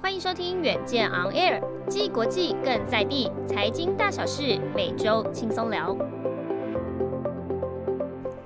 欢迎收听远见 On Air，既国际更在地，财经大小事每周轻松聊。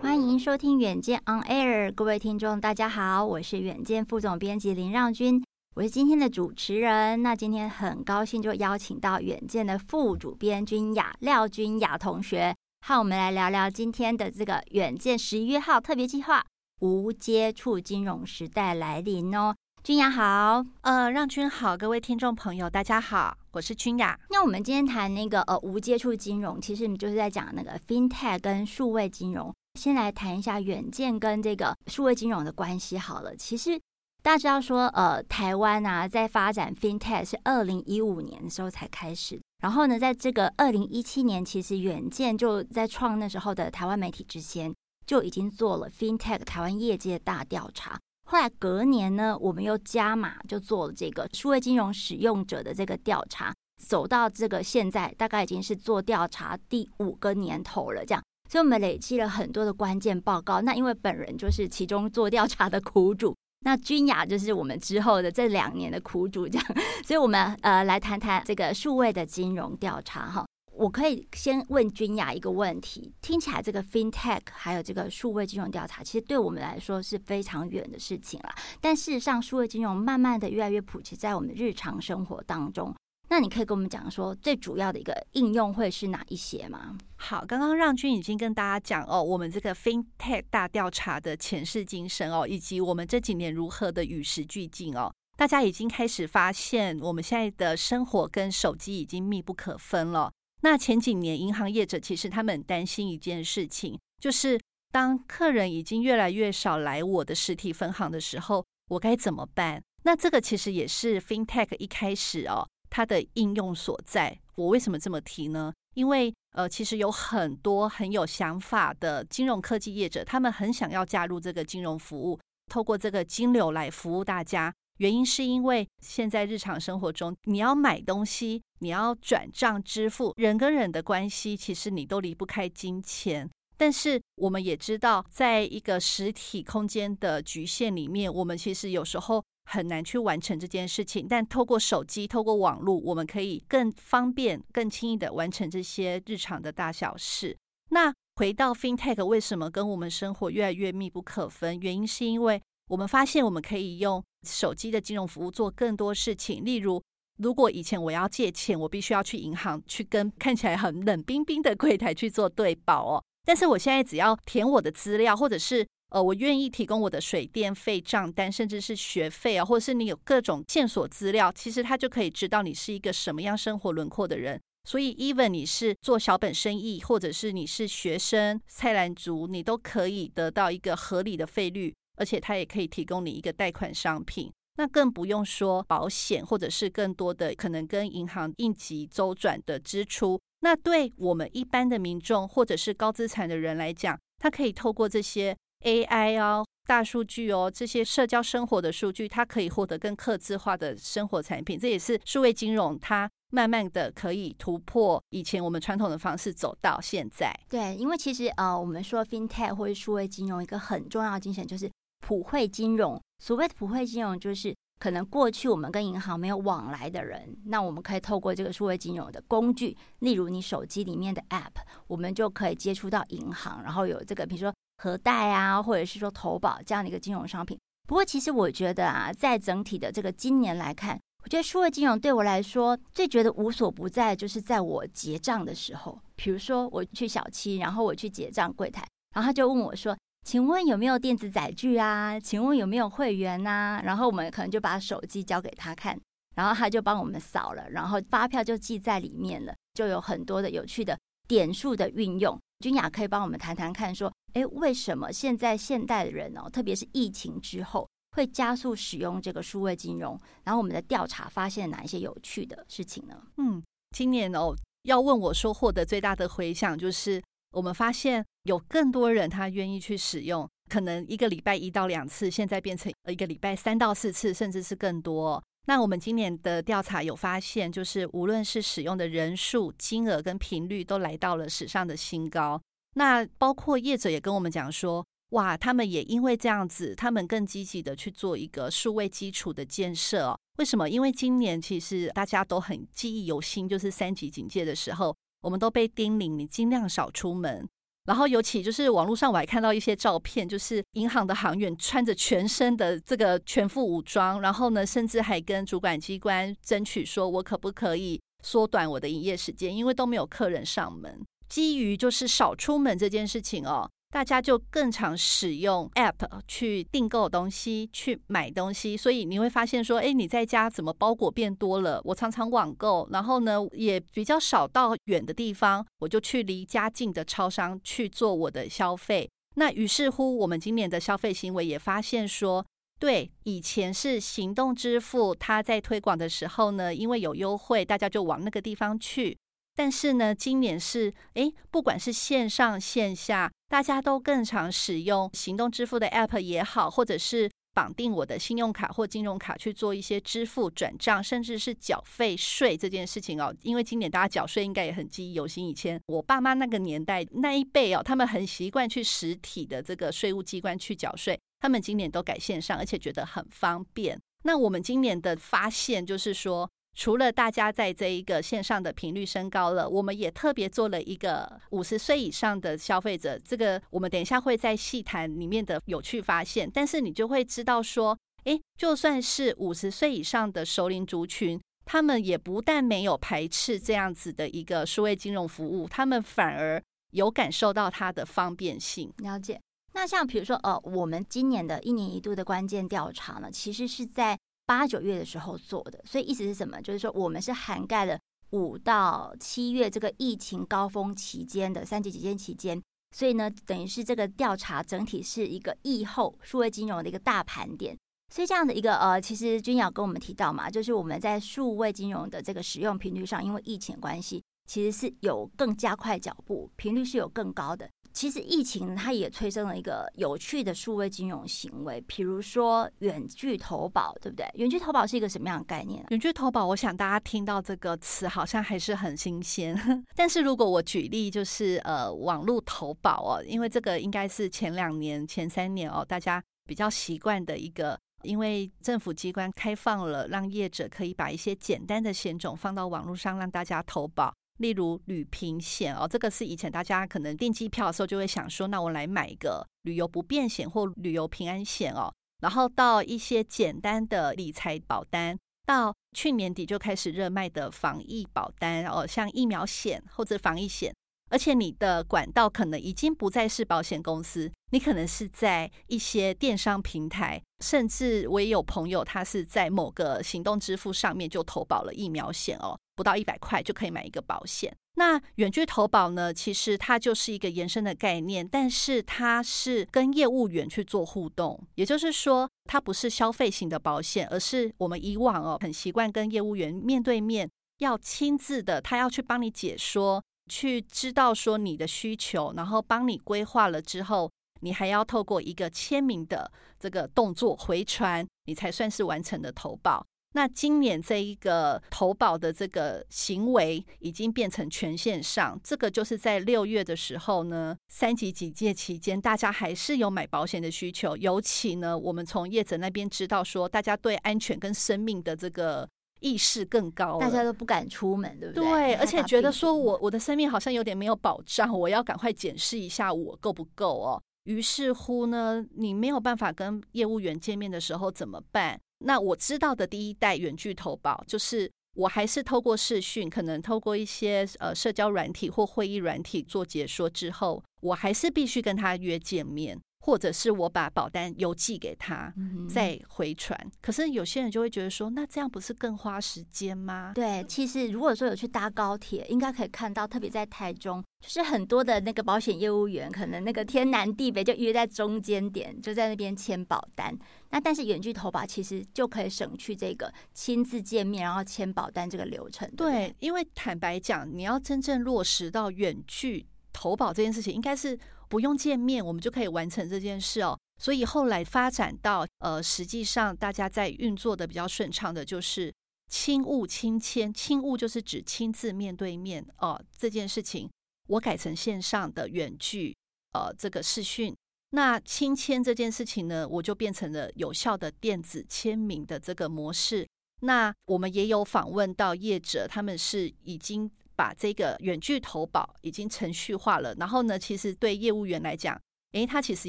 欢迎收听远见 On Air，各位听众大家好，我是远见副总编辑林让君，我是今天的主持人。那今天很高兴就邀请到远见的副主编君雅廖君雅同学，和我们来聊聊今天的这个远见十一月号特别计划——无接触金融时代来临哦。君雅好，呃，让君好，各位听众朋友，大家好，我是君雅。那我们今天谈那个呃无接触金融，其实你就是在讲那个 FinTech 跟数位金融。先来谈一下远见跟这个数位金融的关系好了。其实大家知道说，呃，台湾啊在发展 FinTech 是二零一五年的时候才开始，然后呢，在这个二零一七年，其实远见就在创那时候的台湾媒体之前，就已经做了 FinTech 台湾业界大调查。后来隔年呢，我们又加码，就做了这个数位金融使用者的这个调查，走到这个现在大概已经是做调查第五个年头了，这样，所以我们累积了很多的关键报告。那因为本人就是其中做调查的苦主，那君雅就是我们之后的这两年的苦主，这样，所以我们呃来谈谈这个数位的金融调查哈。我可以先问君雅一个问题，听起来这个 FinTech 还有这个数位金融调查，其实对我们来说是非常远的事情了。但事实上，数位金融慢慢的越来越普及在我们日常生活当中。那你可以跟我们讲说，最主要的一个应用会是哪一些吗？好，刚刚让君已经跟大家讲哦，我们这个 FinTech 大调查的前世今生哦，以及我们这几年如何的与时俱进哦，大家已经开始发现，我们现在的生活跟手机已经密不可分了。那前几年，银行业者其实他们担心一件事情，就是当客人已经越来越少来我的实体分行的时候，我该怎么办？那这个其实也是 FinTech 一开始哦，它的应用所在。我为什么这么提呢？因为呃，其实有很多很有想法的金融科技业者，他们很想要加入这个金融服务，透过这个金流来服务大家。原因是因为现在日常生活中，你要买东西，你要转账支付，人跟人的关系，其实你都离不开金钱。但是我们也知道，在一个实体空间的局限里面，我们其实有时候很难去完成这件事情。但透过手机、透过网络，我们可以更方便、更轻易地完成这些日常的大小事。那回到 FinTech，为什么跟我们生活越来越密不可分？原因是因为我们发现，我们可以用手机的金融服务做更多事情，例如，如果以前我要借钱，我必须要去银行去跟 看起来很冷冰冰的柜台去做对保哦。但是我现在只要填我的资料，或者是呃，我愿意提供我的水电费账单，甚至是学费啊，或者是你有各种线索资料，其实他就可以知道你是一个什么样生活轮廓的人。所以，even 你是做小本生意，或者是你是学生、菜篮族，你都可以得到一个合理的费率。而且它也可以提供你一个贷款商品，那更不用说保险或者是更多的可能跟银行应急周转的支出。那对我们一般的民众或者是高资产的人来讲，他可以透过这些 AI 哦、大数据哦这些社交生活的数据，它可以获得更客制化的生活产品。这也是数位金融它慢慢的可以突破以前我们传统的方式走到现在。对，因为其实呃，我们说 FinTech 或者数位金融一个很重要的精神就是。普惠金融，所谓的普惠金融，就是可能过去我们跟银行没有往来的人，那我们可以透过这个数位金融的工具，例如你手机里面的 App，我们就可以接触到银行，然后有这个比如说核贷啊，或者是说投保这样的一个金融商品。不过，其实我觉得啊，在整体的这个今年来看，我觉得数位金融对我来说最觉得无所不在，就是在我结账的时候，比如说我去小七，然后我去结账柜台，然后他就问我说。请问有没有电子载具啊？请问有没有会员啊？然后我们可能就把手机交给他看，然后他就帮我们扫了，然后发票就记在里面了，就有很多的有趣的点数的运用。君雅可以帮我们谈谈看，说，诶，为什么现在现代的人哦，特别是疫情之后，会加速使用这个数位金融？然后我们的调查发现哪一些有趣的事情呢？嗯，今年哦，要问我说获得最大的回响就是。我们发现有更多人他愿意去使用，可能一个礼拜一到两次，现在变成一个礼拜三到四次，甚至是更多。那我们今年的调查有发现，就是无论是使用的人数、金额跟频率，都来到了史上的新高。那包括业者也跟我们讲说，哇，他们也因为这样子，他们更积极的去做一个数位基础的建设。为什么？因为今年其实大家都很记忆犹新，就是三级警戒的时候，我们都被叮咛你尽量少出门。然后尤其就是网络上我还看到一些照片，就是银行的行员穿着全身的这个全副武装，然后呢，甚至还跟主管机关争取说，我可不可以缩短我的营业时间，因为都没有客人上门。基于就是少出门这件事情哦。大家就更常使用 App 去订购东西、去买东西，所以你会发现说，哎，你在家怎么包裹变多了？我常常网购，然后呢，也比较少到远的地方，我就去离家近的超商去做我的消费。那于是乎，我们今年的消费行为也发现说，对，以前是行动支付，它在推广的时候呢，因为有优惠，大家就往那个地方去。但是呢，今年是诶，不管是线上线下，大家都更常使用行动支付的 App 也好，或者是绑定我的信用卡或金融卡去做一些支付转账，甚至是缴费税这件事情哦。因为今年大家缴税应该也很记忆犹新，以前我爸妈那个年代那一辈哦，他们很习惯去实体的这个税务机关去缴税，他们今年都改线上，而且觉得很方便。那我们今年的发现就是说。除了大家在这一个线上的频率升高了，我们也特别做了一个五十岁以上的消费者，这个我们等一下会在细谈里面的有趣发现。但是你就会知道说，诶，就算是五十岁以上的熟龄族群，他们也不但没有排斥这样子的一个数位金融服务，他们反而有感受到它的方便性。了解。那像比如说，呃，我们今年的一年一度的关键调查呢，其实是在。八九月的时候做的，所以意思是什么？就是说我们是涵盖了五到七月这个疫情高峰期间的三级警戒期间，所以呢，等于是这个调查整体是一个疫后数位金融的一个大盘点。所以这样的一个呃，其实君瑶跟我们提到嘛，就是我们在数位金融的这个使用频率上，因为疫情关系，其实是有更加快脚步，频率是有更高的。其实疫情它也催生了一个有趣的数位金融行为，比如说远距投保，对不对？远距投保是一个什么样的概念啊？远距投保，我想大家听到这个词好像还是很新鲜。但是如果我举例，就是呃网络投保哦，因为这个应该是前两年、前三年哦，大家比较习惯的一个，因为政府机关开放了，让业者可以把一些简单的险种放到网络上，让大家投保。例如旅平险哦，这个是以前大家可能订机票的时候就会想说，那我来买一个旅游不便险或旅游平安险哦。然后到一些简单的理财保单，到去年底就开始热卖的防疫保单哦，像疫苗险或者防疫险。而且你的管道可能已经不再是保险公司，你可能是在一些电商平台，甚至我也有朋友他是在某个行动支付上面就投保了疫苗险哦。不到一百块就可以买一个保险。那远距投保呢？其实它就是一个延伸的概念，但是它是跟业务员去做互动，也就是说，它不是消费型的保险，而是我们以往哦很习惯跟业务员面对面，要亲自的，他要去帮你解说，去知道说你的需求，然后帮你规划了之后，你还要透过一个签名的这个动作回传，你才算是完成的投保。那今年这一个投保的这个行为已经变成全线上，这个就是在六月的时候呢，三级警戒期间，大家还是有买保险的需求。尤其呢，我们从业者那边知道说，大家对安全跟生命的这个意识更高，大家都不敢出门，对不对？对，而且觉得说我我的生命好像有点没有保障，我要赶快检视一下我够不够哦。于是乎呢，你没有办法跟业务员见面的时候怎么办？那我知道的第一代远距投保，就是我还是透过视讯，可能透过一些呃社交软体或会议软体做解说之后，我还是必须跟他约见面。或者是我把保单邮寄给他，再回传。可是有些人就会觉得说，那这样不是更花时间吗？对，其实如果说有去搭高铁，应该可以看到，特别在台中，就是很多的那个保险业务员，可能那个天南地北就约在中间点，就在那边签保单。那但是远距投保其实就可以省去这个亲自见面然后签保单这个流程。对，对，因为坦白讲，你要真正落实到远距投保这件事情，应该是。不用见面，我们就可以完成这件事哦。所以后来发展到，呃，实际上大家在运作的比较顺畅的，就是亲物亲签。亲物就是指亲自面对面哦，这件事情我改成线上的远距，呃，这个视讯，那亲签这件事情呢，我就变成了有效的电子签名的这个模式。那我们也有访问到业者，他们是已经把这个远距投保已经程序化了。然后呢，其实对业务员来讲，诶，他其实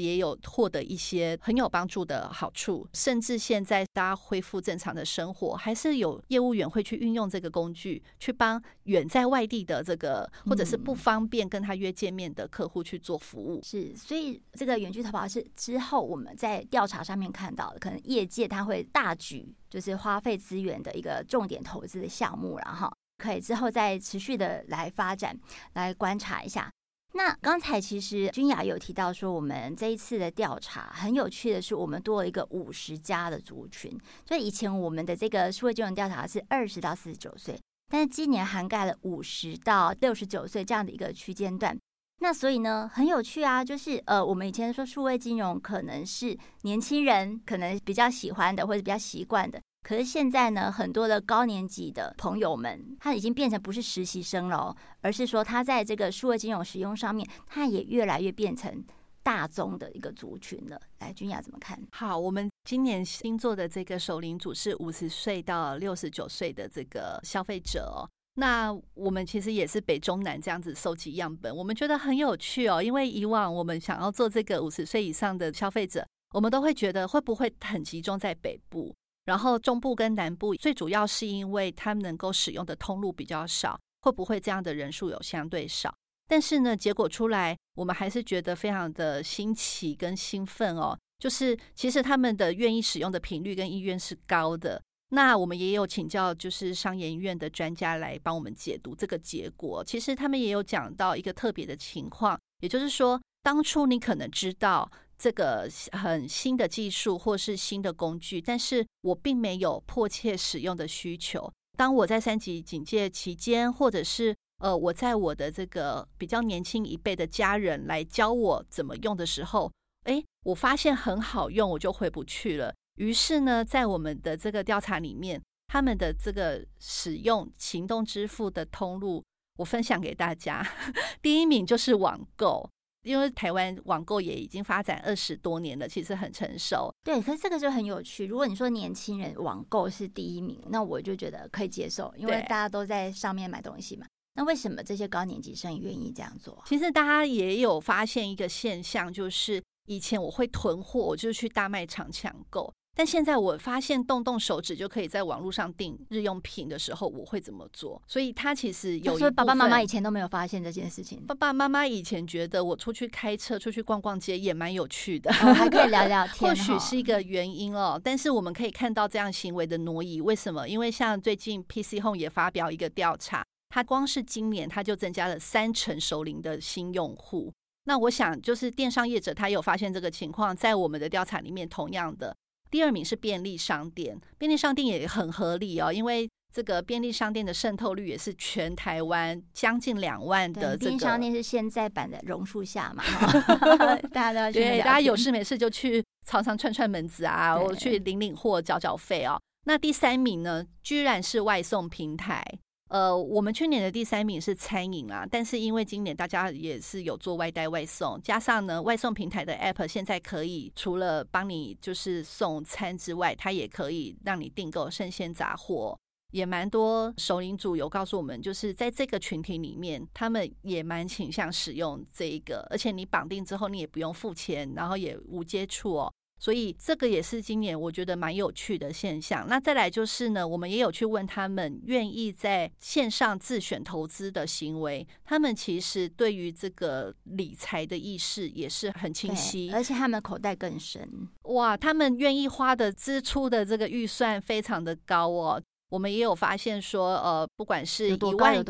也有获得一些很有帮助的好处，甚至现在大家恢复正常的生活，还是有业务员会去运用这个工具，去帮远在外地的这个或者是不方便跟他约见面的客户去做服务。嗯、是，所以这个远距投保是之后我们在调查上面看到的，可能业界他会大举就是花费资源的一个重点投资的项目，然后可以之后再持续的来发展，来观察一下。那刚才其实君雅有提到说，我们这一次的调查很有趣的是，我们多了一个五十加的族群。所以以前我们的这个数位金融调查是二十到四十九岁，但是今年涵盖了五十到六十九岁这样的一个区间段。那所以呢，很有趣啊，就是呃，我们以前说数位金融可能是年轻人可能比较喜欢的或者比较习惯的。可是现在呢，很多的高年级的朋友们，他已经变成不是实习生了哦，而是说他在这个数位金融使用上面，他也越来越变成大宗的一个族群了。来，君雅怎么看？好，我们今年新做的这个首领组是五十岁到六十九岁的这个消费者哦。那我们其实也是北中南这样子收集样本，我们觉得很有趣哦，因为以往我们想要做这个五十岁以上的消费者，我们都会觉得会不会很集中在北部？然后中部跟南部最主要是因为他们能够使用的通路比较少，会不会这样的人数有相对少？但是呢，结果出来，我们还是觉得非常的新奇跟兴奋哦。就是其实他们的愿意使用的频率跟意愿是高的。那我们也有请教，就是商研院的专家来帮我们解读这个结果。其实他们也有讲到一个特别的情况，也就是说，当初你可能知道。这个很新的技术或是新的工具，但是我并没有迫切使用的需求。当我在三级警戒期间，或者是呃，我在我的这个比较年轻一辈的家人来教我怎么用的时候，哎，我发现很好用，我就回不去了。于是呢，在我们的这个调查里面，他们的这个使用行动支付的通路，我分享给大家，第一名就是网购。因为台湾网购也已经发展二十多年了，其实很成熟。对，可是这个就很有趣。如果你说年轻人网购是第一名，那我就觉得可以接受，因为大家都在上面买东西嘛。那为什么这些高年级生愿意这样做？其实大家也有发现一个现象，就是以前我会囤货，我就去大卖场抢购。但现在我发现动动手指就可以在网络上订日用品的时候，我会怎么做？所以他其实有，所以爸爸妈妈以前都没有发现这件事情。爸爸妈妈以前觉得我出去开车、出去逛逛街也蛮有趣的，哦、还可以聊聊 天，或许是一个原因哦。但是我们可以看到这样行为的挪移，为什么？因为像最近 PC Home 也发表一个调查，它光是今年它就增加了三成熟龄的新用户。那我想就是电商业者他有发现这个情况，在我们的调查里面同样的。第二名是便利商店，便利商店也很合理哦，因为这个便利商店的渗透率也是全台湾将近两万的、这个。便利商店是现在版的榕树下嘛，大家都要去。对，大家有事没事就去常常串串门子啊，我去领领货、缴缴费哦。那第三名呢，居然是外送平台。呃，我们去年的第三名是餐饮啊，但是因为今年大家也是有做外带外送，加上呢，外送平台的 App 现在可以除了帮你就是送餐之外，它也可以让你订购生鲜杂货，也蛮多首领主有告诉我们，就是在这个群体里面，他们也蛮倾向使用这一个，而且你绑定之后你也不用付钱，然后也无接触哦。所以这个也是今年我觉得蛮有趣的现象。那再来就是呢，我们也有去问他们愿意在线上自选投资的行为，他们其实对于这个理财的意识也是很清晰，而且他们口袋更深。哇，他们愿意花的支出的这个预算非常的高哦。我们也有发现说，呃，不管是一万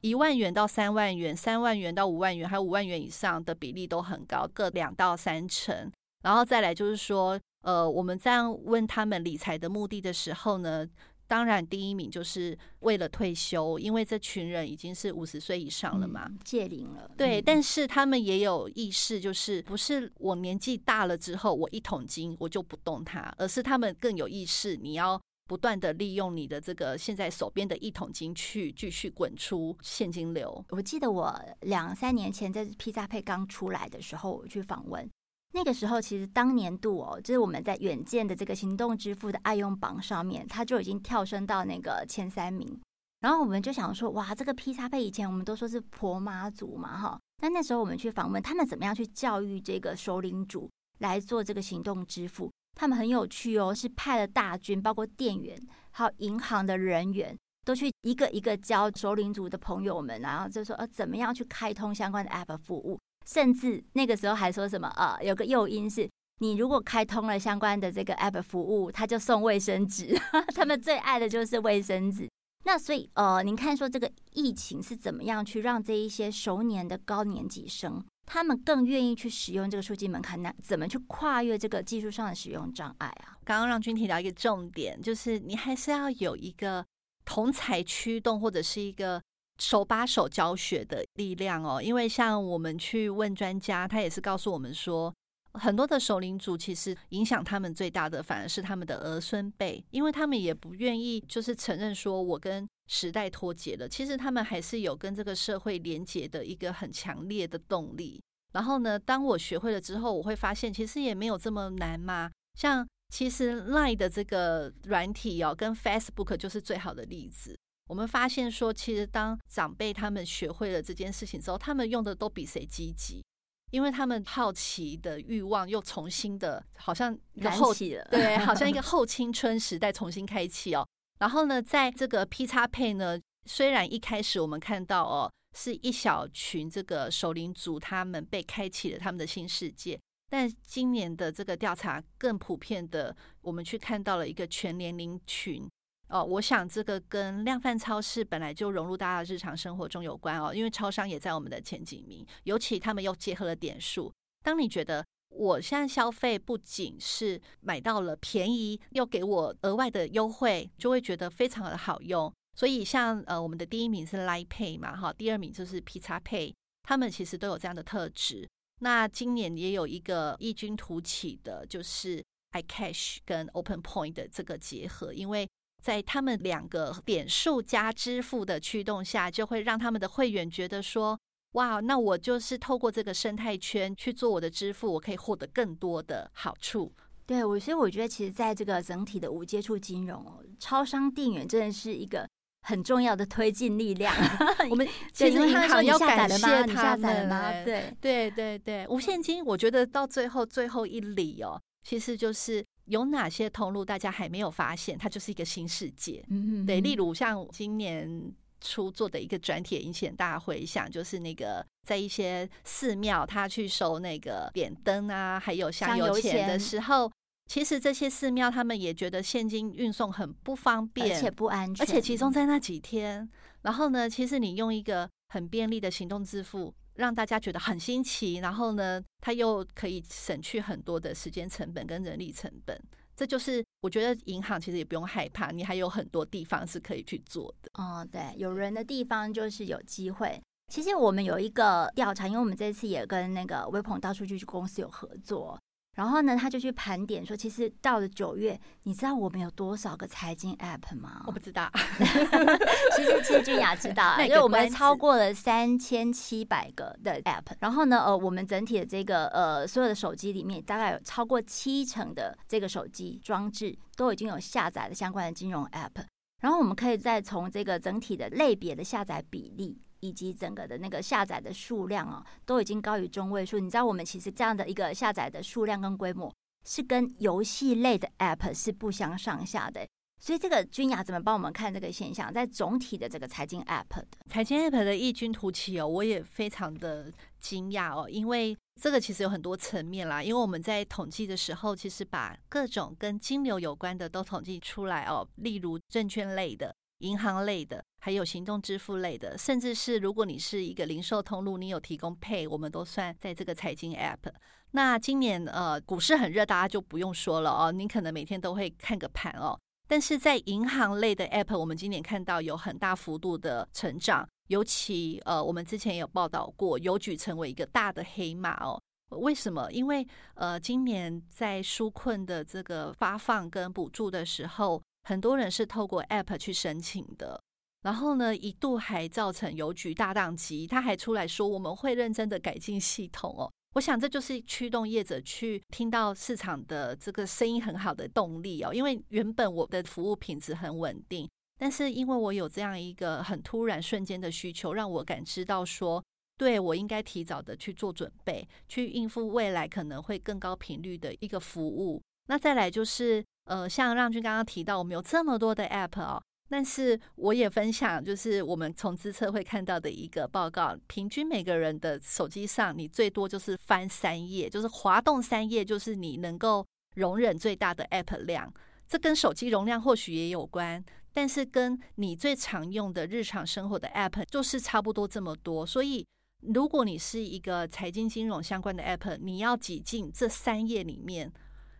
一万元到三万元，三万元到五万元，还有五万元以上的比例都很高，各两到三成。然后再来就是说，呃，我们这样问他们理财的目的的时候呢，当然第一名就是为了退休，因为这群人已经是五十岁以上了嘛，届龄了。对，但是他们也有意识，就是不是我年纪大了之后，我一桶金我就不动它，而是他们更有意识，你要不断的利用你的这个现在手边的一桶金去继续滚出现金流。我记得我两三年前在 PizzaPay 刚出来的时候，我去访问。那个时候其实当年度哦，就是我们在远见的这个行动支付的爱用榜上面，它就已经跳升到那个前三名。然后我们就想说，哇，这个 PXPay 以前我们都说是婆妈族嘛，哈。那那时候我们去访问他们，怎么样去教育这个首领组来做这个行动支付？他们很有趣哦，是派了大军，包括店员还有银行的人员，都去一个一个教首领组的朋友们，然后就说呃，怎么样去开通相关的 App 服务？甚至那个时候还说什么呃，有个诱因是，你如果开通了相关的这个 App 服务，他就送卫生纸，他们最爱的就是卫生纸。那所以，呃，您看说这个疫情是怎么样去让这一些熟年的高年级生，他们更愿意去使用这个数据门槛？那怎么去跨越这个技术上的使用障碍啊？刚刚让君提到一个重点，就是你还是要有一个同侪驱动，或者是一个手把手教学的力量哦。因为像我们去问专家，他也是告诉我们说。很多的首领族其实影响他们最大的，反而是他们的儿孙辈，因为他们也不愿意就是承认说我跟时代脱节了。其实他们还是有跟这个社会连接的一个很强烈的动力。然后呢，当我学会了之后，我会发现其实也没有这么难嘛。像其实 Line 的这个软体哦，跟 Facebook 就是最好的例子。我们发现说，其实当长辈他们学会了这件事情之后，他们用的都比谁积极。因为他们好奇的欲望又重新的，好像一个后起了，对，好像一 个后青春时代重新开启哦。然后呢，在这个 PXPay 呢，虽然一开始我们看到哦，是一小群这个首领族他们被开启了他们的新世界，但今年的这个调查更普遍的，我们去看到了一个全年龄群。哦，我想这个跟量贩超市本来就融入大家日常生活中有关哦，因为超商也在我们的前几名，尤其他们又结合了点数。当你觉得我现在消费不仅是买到了便宜，又给我额外的优惠，就会觉得非常的好用。所以像呃，我们的第一名是 Line Pay 嘛，哈，第二名就是 PXPay，他们其实都有这样的特质。那今年也有一个异军突起的，就是 iCash 跟 Open Point 的这个结合，因为在他们两个点数加支付的驱动下，就会让他们的会员觉得说：“哇，那我就是透过这个生态圈去做我的支付，我可以获得更多的好处。”对，我所以我觉得，其实在这个整体的无接触金融哦，超商店员真的是一个很重要的推进力量。我们其实银行要感谢他们，下载了吗？对对对对，无现金，我觉得到最后最后一里哦，其实就是。有哪些通路大家还没有发现？它就是一个新世界。嗯，对，例如像今年初做的一个专题引起很大回响，就是那个在一些寺庙，他去收那个点灯啊，还有香油钱的时候，其实这些寺庙他们也觉得现金运送很不方便，而且不安全，而且集中在那几天。然后呢，其实你用一个很便利的行动支付。让大家觉得很新奇，然后呢，它又可以省去很多的时间成本跟人力成本。这就是我觉得银行其实也不用害怕，你还有很多地方是可以去做的。哦，对，有人的地方就是有机会。其实我们有一个调查，因为我们这次也跟那个微鹏大数据公司有合作。然后呢，他就去盘点说，其实到了九月，你知道我们有多少个财经 App 吗？我不知道。其实，其实均雅知道，因为我们超过了三千七百个的 App。然后呢，呃，我们整体的这个呃所有的手机里面，大概有超过七成的这个手机装置都已经有下载了相关的金融 App。然后我们可以再从这个整体的类别的下载比例。以及整个的那个下载的数量哦，都已经高于中位数。你知道，我们其实这样的一个下载的数量跟规模，是跟游戏类的 App 是不相上下的。所以，这个君雅怎么帮我们看这个现象？在总体的这个财经 App 的财经 App 的异军突起哦，我也非常的惊讶哦，因为这个其实有很多层面啦。因为我们在统计的时候，其实把各种跟金流有关的都统计出来哦，例如证券类的。银行类的，还有行动支付类的，甚至是如果你是一个零售通路，你有提供 Pay，我们都算在这个财经 App。那今年呃股市很热，大家就不用说了哦，你可能每天都会看个盘哦。但是在银行类的 App，我们今年看到有很大幅度的成长，尤其呃我们之前有报道过，邮局成为一个大的黑马哦。为什么？因为呃今年在纾困的这个发放跟补助的时候。很多人是透过 App 去申请的，然后呢，一度还造成邮局大宕机，他还出来说我们会认真的改进系统哦。我想这就是驱动业者去听到市场的这个声音很好的动力哦。因为原本我的服务品质很稳定，但是因为我有这样一个很突然瞬间的需求，让我感知到说，对我应该提早的去做准备，去应付未来可能会更高频率的一个服务。那再来就是，呃，像让君刚刚提到，我们有这么多的 App 哦。但是我也分享，就是我们从资策会看到的一个报告，平均每个人的手机上，你最多就是翻三页，就是滑动三页，就是你能够容忍最大的 App 量。这跟手机容量或许也有关，但是跟你最常用的日常生活的 App 就是差不多这么多。所以，如果你是一个财经金融相关的 App，你要挤进这三页里面。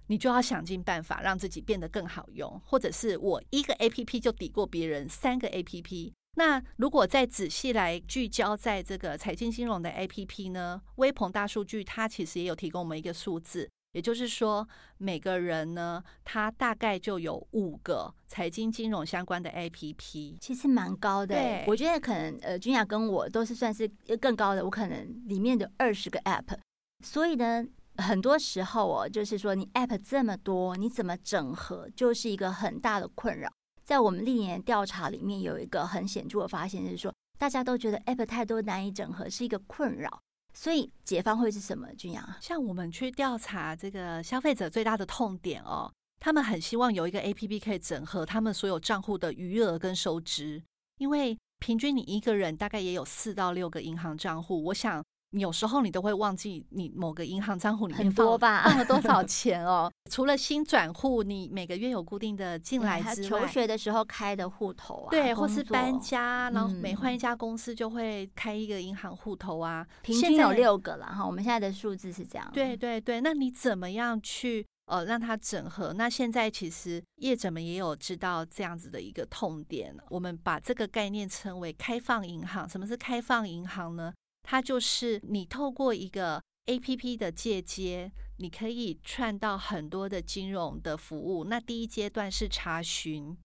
你就要想尽办法让自己变得更好用，或者是我一个 APP 就抵过别人三个 APP。那如果再仔细来聚焦在这个财经金融的 APP 呢？微鹏大数据它其实也有提供我们一个数字，也就是说每个人呢，他大概就有五个财经金融相关的 APP，其实蛮高的。对，我觉得可能呃，君雅跟我都是算是更高的，我可能里面的二十个 App，所以呢。很多时候哦，就是说你 App 这么多，你怎么整合，就是一个很大的困扰。在我们历年调查里面，有一个很显著的发现，就是说大家都觉得 App 太多难以整合，是一个困扰。所以解方会是什么？君阳，像我们去调查这个消费者最大的痛点哦，他们很希望有一个 APP 可以整合他们所有账户的余额跟收支，因为平均你一个人大概也有四到六个银行账户，我想。有时候你都会忘记你某个银行账户里面放放了多少 钱哦。除了新转户，你每个月有固定的进来之外，求学的时候开的户头啊，对，或是搬家，然后每换一家公司就会开一个银行户头啊。平均有六个了哈，我们现在的数字是这样。对对对，那你怎么样去呃让它整合？那现在其实业者们也有知道这样子的一个痛点，我们把这个概念称为开放银行。什么是开放银行呢？它就是你透过一个 APP 的借接，你可以串到很多的金融的服务。那第一阶段是查询，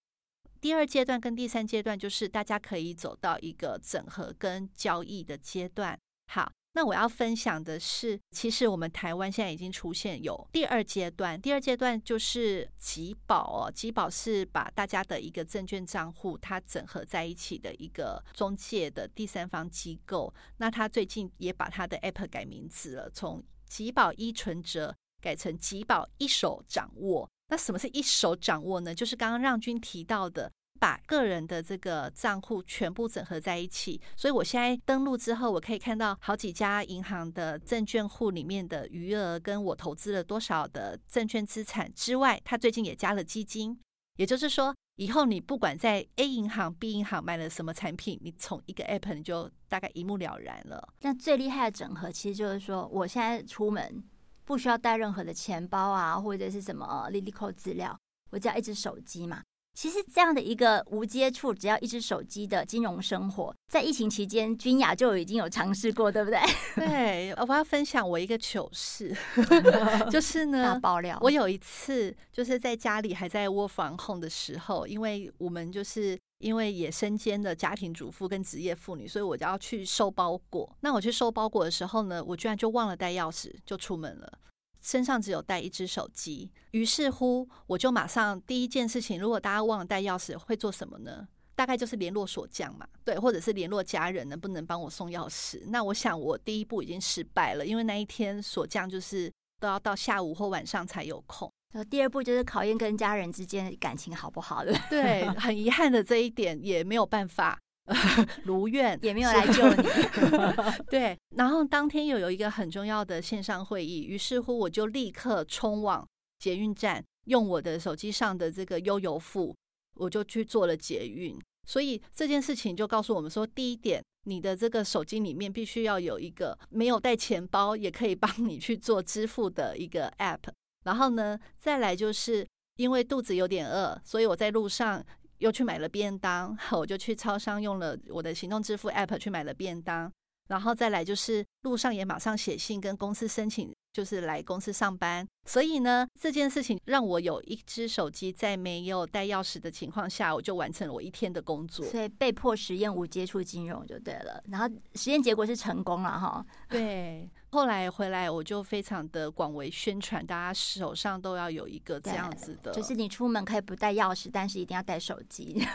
第二阶段跟第三阶段就是大家可以走到一个整合跟交易的阶段。好。那我要分享的是，其实我们台湾现在已经出现有第二阶段，第二阶段就是集保哦，集保是把大家的一个证券账户它整合在一起的一个中介的第三方机构。那他最近也把他的 App 改名字了，从集保依存折改成集保一手掌握。那什么是一手掌握呢？就是刚刚让君提到的。把个人的这个账户全部整合在一起，所以我现在登录之后，我可以看到好几家银行的证券户里面的余额，跟我投资了多少的证券资产之外，他最近也加了基金，也就是说，以后你不管在 A 银行、B 银行买了什么产品，你从一个 App 你就大概一目了然了。那最厉害的整合，其实就是说，我现在出门不需要带任何的钱包啊，或者是什么 LiLiCo 资料，我只要一只手机嘛。其实这样的一个无接触，只要一只手机的金融生活，在疫情期间，君雅就已经有尝试过，对不对？对，我要分享我一个糗事，就是呢，大爆料。我有一次就是在家里还在 work from home 的时候，因为我们就是因为也身兼的家庭主妇跟职业妇女，所以我就要去收包裹。那我去收包裹的时候呢，我居然就忘了带钥匙，就出门了。身上只有带一只手机，于是乎我就马上第一件事情，如果大家忘了带钥匙，会做什么呢？大概就是联络锁匠嘛，对，或者是联络家人能不能帮我送钥匙。那我想我第一步已经失败了，因为那一天锁匠就是都要到下午或晚上才有空。第二步就是考验跟家人之间感情好不好的。对，很遗憾的这一点也没有办法。如愿也没有来救你，对。然后当天又有一个很重要的线上会议，于是乎我就立刻冲往捷运站，用我的手机上的这个悠游付，我就去做了捷运。所以这件事情就告诉我们说，第一点，你的这个手机里面必须要有一个没有带钱包也可以帮你去做支付的一个 App。然后呢，再来就是因为肚子有点饿，所以我在路上。又去买了便当，我就去超商用了我的行动支付 App 去买了便当，然后再来就是路上也马上写信跟公司申请就是来公司上班。所以呢，这件事情让我有一只手机，在没有带钥匙的情况下，我就完成了我一天的工作。所以被迫实验无接触金融就对了。然后实验结果是成功了哈。对，后来回来我就非常的广为宣传，大家手上都要有一个这样子的，就是你出门可以不带钥匙，但是一定要带手机。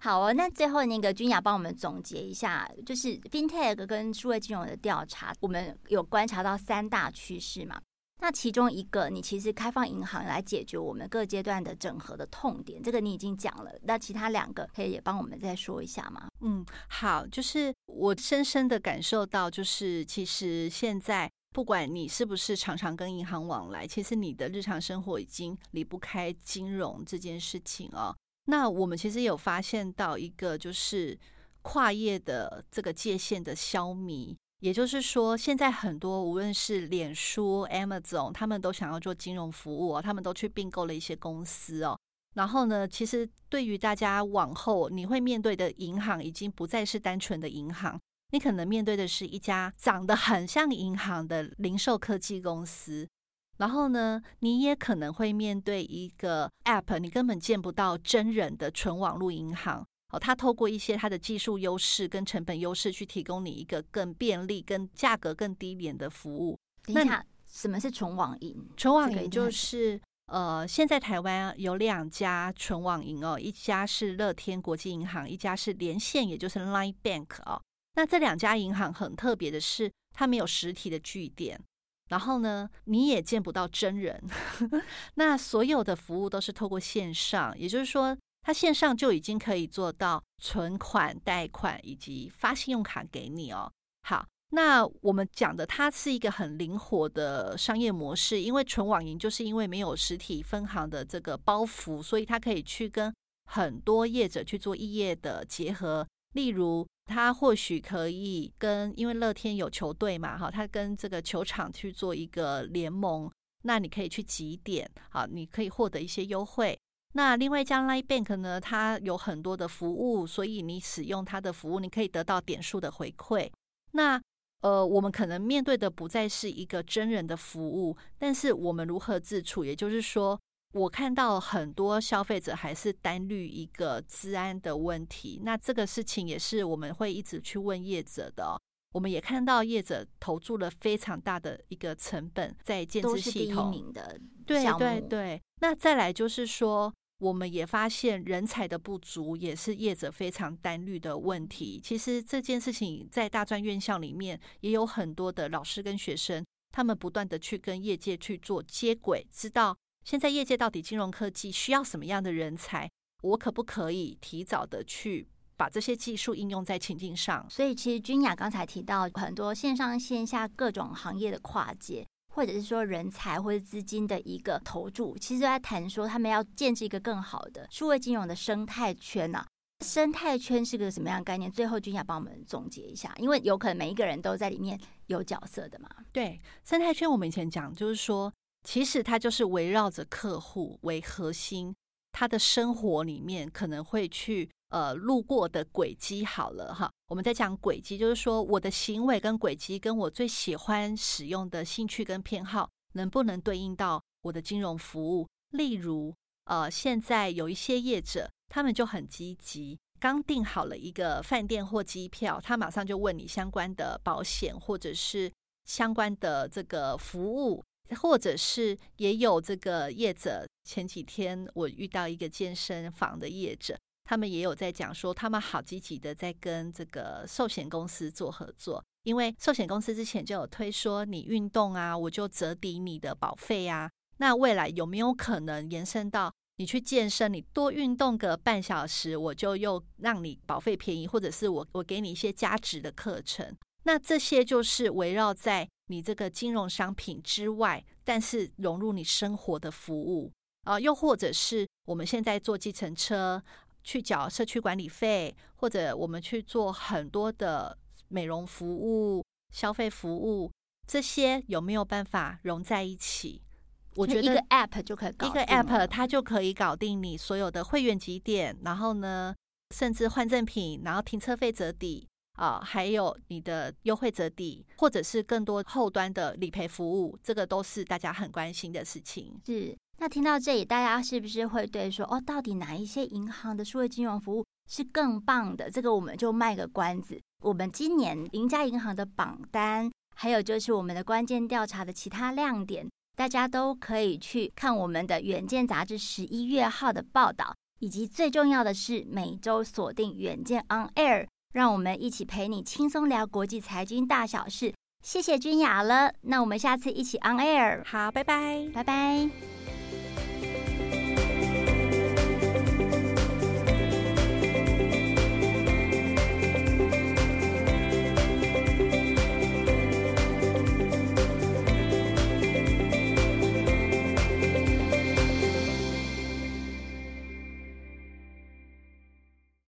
好哦，那最后那个君雅帮我们总结一下，就是 FinTech 跟数位金融的调查，我们有观察到三大趋势嘛？那其中一个，你其实开放银行来解决我们各阶段的整合的痛点，这个你已经讲了。那其他两个可以也帮我们再说一下吗？嗯，好，就是我深深的感受到，就是其实现在不管你是不是常常跟银行往来，其实你的日常生活已经离不开金融这件事情哦。那我们其实有发现到一个，就是跨业的这个界限的消弭。也就是说，现在很多无论是脸书、Amazon，他们都想要做金融服务哦，他们都去并购了一些公司哦。然后呢，其实对于大家往后你会面对的银行，已经不再是单纯的银行，你可能面对的是一家长得很像银行的零售科技公司。然后呢，你也可能会面对一个 App，你根本见不到真人的纯网络银行。哦，它透过一些它的技术优势跟成本优势，去提供你一个更便利、跟价格更低廉的服务。等一下，什么是纯网银？纯网银就是呃，现在台湾有两家纯网银哦，一家是乐天国际银行，一家是连线，也就是 Line Bank 哦。那这两家银行很特别的是，它没有实体的据点，然后呢，你也见不到真人。那所有的服务都是透过线上，也就是说。它线上就已经可以做到存款、贷款以及发信用卡给你哦。好，那我们讲的它是一个很灵活的商业模式，因为纯网银就是因为没有实体分行的这个包袱，所以它可以去跟很多业者去做异业的结合。例如，它或许可以跟，因为乐天有球队嘛，哈，它跟这个球场去做一个联盟，那你可以去集点，好，你可以获得一些优惠。那另外一家 Line Bank 呢，它有很多的服务，所以你使用它的服务，你可以得到点数的回馈。那呃，我们可能面对的不再是一个真人的服务，但是我们如何自处？也就是说，我看到很多消费者还是单虑一个治安的问题。那这个事情也是我们会一直去问业者的哦。我们也看到业者投注了非常大的一个成本在建置系统，对对对。那再来就是说。我们也发现人才的不足也是业者非常担虑的问题。其实这件事情在大专院校里面也有很多的老师跟学生，他们不断的去跟业界去做接轨，知道现在业界到底金融科技需要什么样的人才，我可不可以提早的去把这些技术应用在情境上？所以，其实君雅刚才提到很多线上线下各种行业的跨界。或者是说人才或者资金的一个投注，其实在谈说他们要建设一个更好的数位金融的生态圈呐、生态圈是个什么样的概念？最后君雅帮我们总结一下，因为有可能每一个人都在里面有角色的嘛。对，生态圈我们以前讲就是说，其实它就是围绕着客户为核心，他的生活里面可能会去。呃，路过的轨迹好了哈，我们在讲轨迹，就是说我的行为跟轨迹跟我最喜欢使用的兴趣跟偏好能不能对应到我的金融服务？例如，呃，现在有一些业者，他们就很积极，刚订好了一个饭店或机票，他马上就问你相关的保险或者是相关的这个服务，或者是也有这个业者。前几天我遇到一个健身房的业者。他们也有在讲说，他们好积极的在跟这个寿险公司做合作，因为寿险公司之前就有推说，你运动啊，我就折抵你的保费啊。那未来有没有可能延伸到你去健身，你多运动个半小时，我就又让你保费便宜，或者是我我给你一些加值的课程？那这些就是围绕在你这个金融商品之外，但是融入你生活的服务啊，又或者是我们现在坐计程车。去缴社区管理费，或者我们去做很多的美容服务、消费服务，这些有没有办法融在一起？我觉得一个 App 就可以搞定，一个 App 它就可以搞定你所有的会员几点，然后呢，甚至换赠品，然后停车费折抵，啊，还有你的优惠折抵，或者是更多后端的理赔服务，这个都是大家很关心的事情。是，那听到这里，大家是不是会对说，哦，到底哪一些银行的数位金融服务是更棒的？这个我们就卖个关子。我们今年赢家银行的榜单，还有就是我们的关键调查的其他亮点，大家都可以去看我们的《远见》杂志十一月号的报道，以及最重要的是每周锁定《远见 On Air》。让我们一起陪你轻松聊国际财经大小事，谢谢君雅了。那我们下次一起 on air，好，拜拜，拜拜。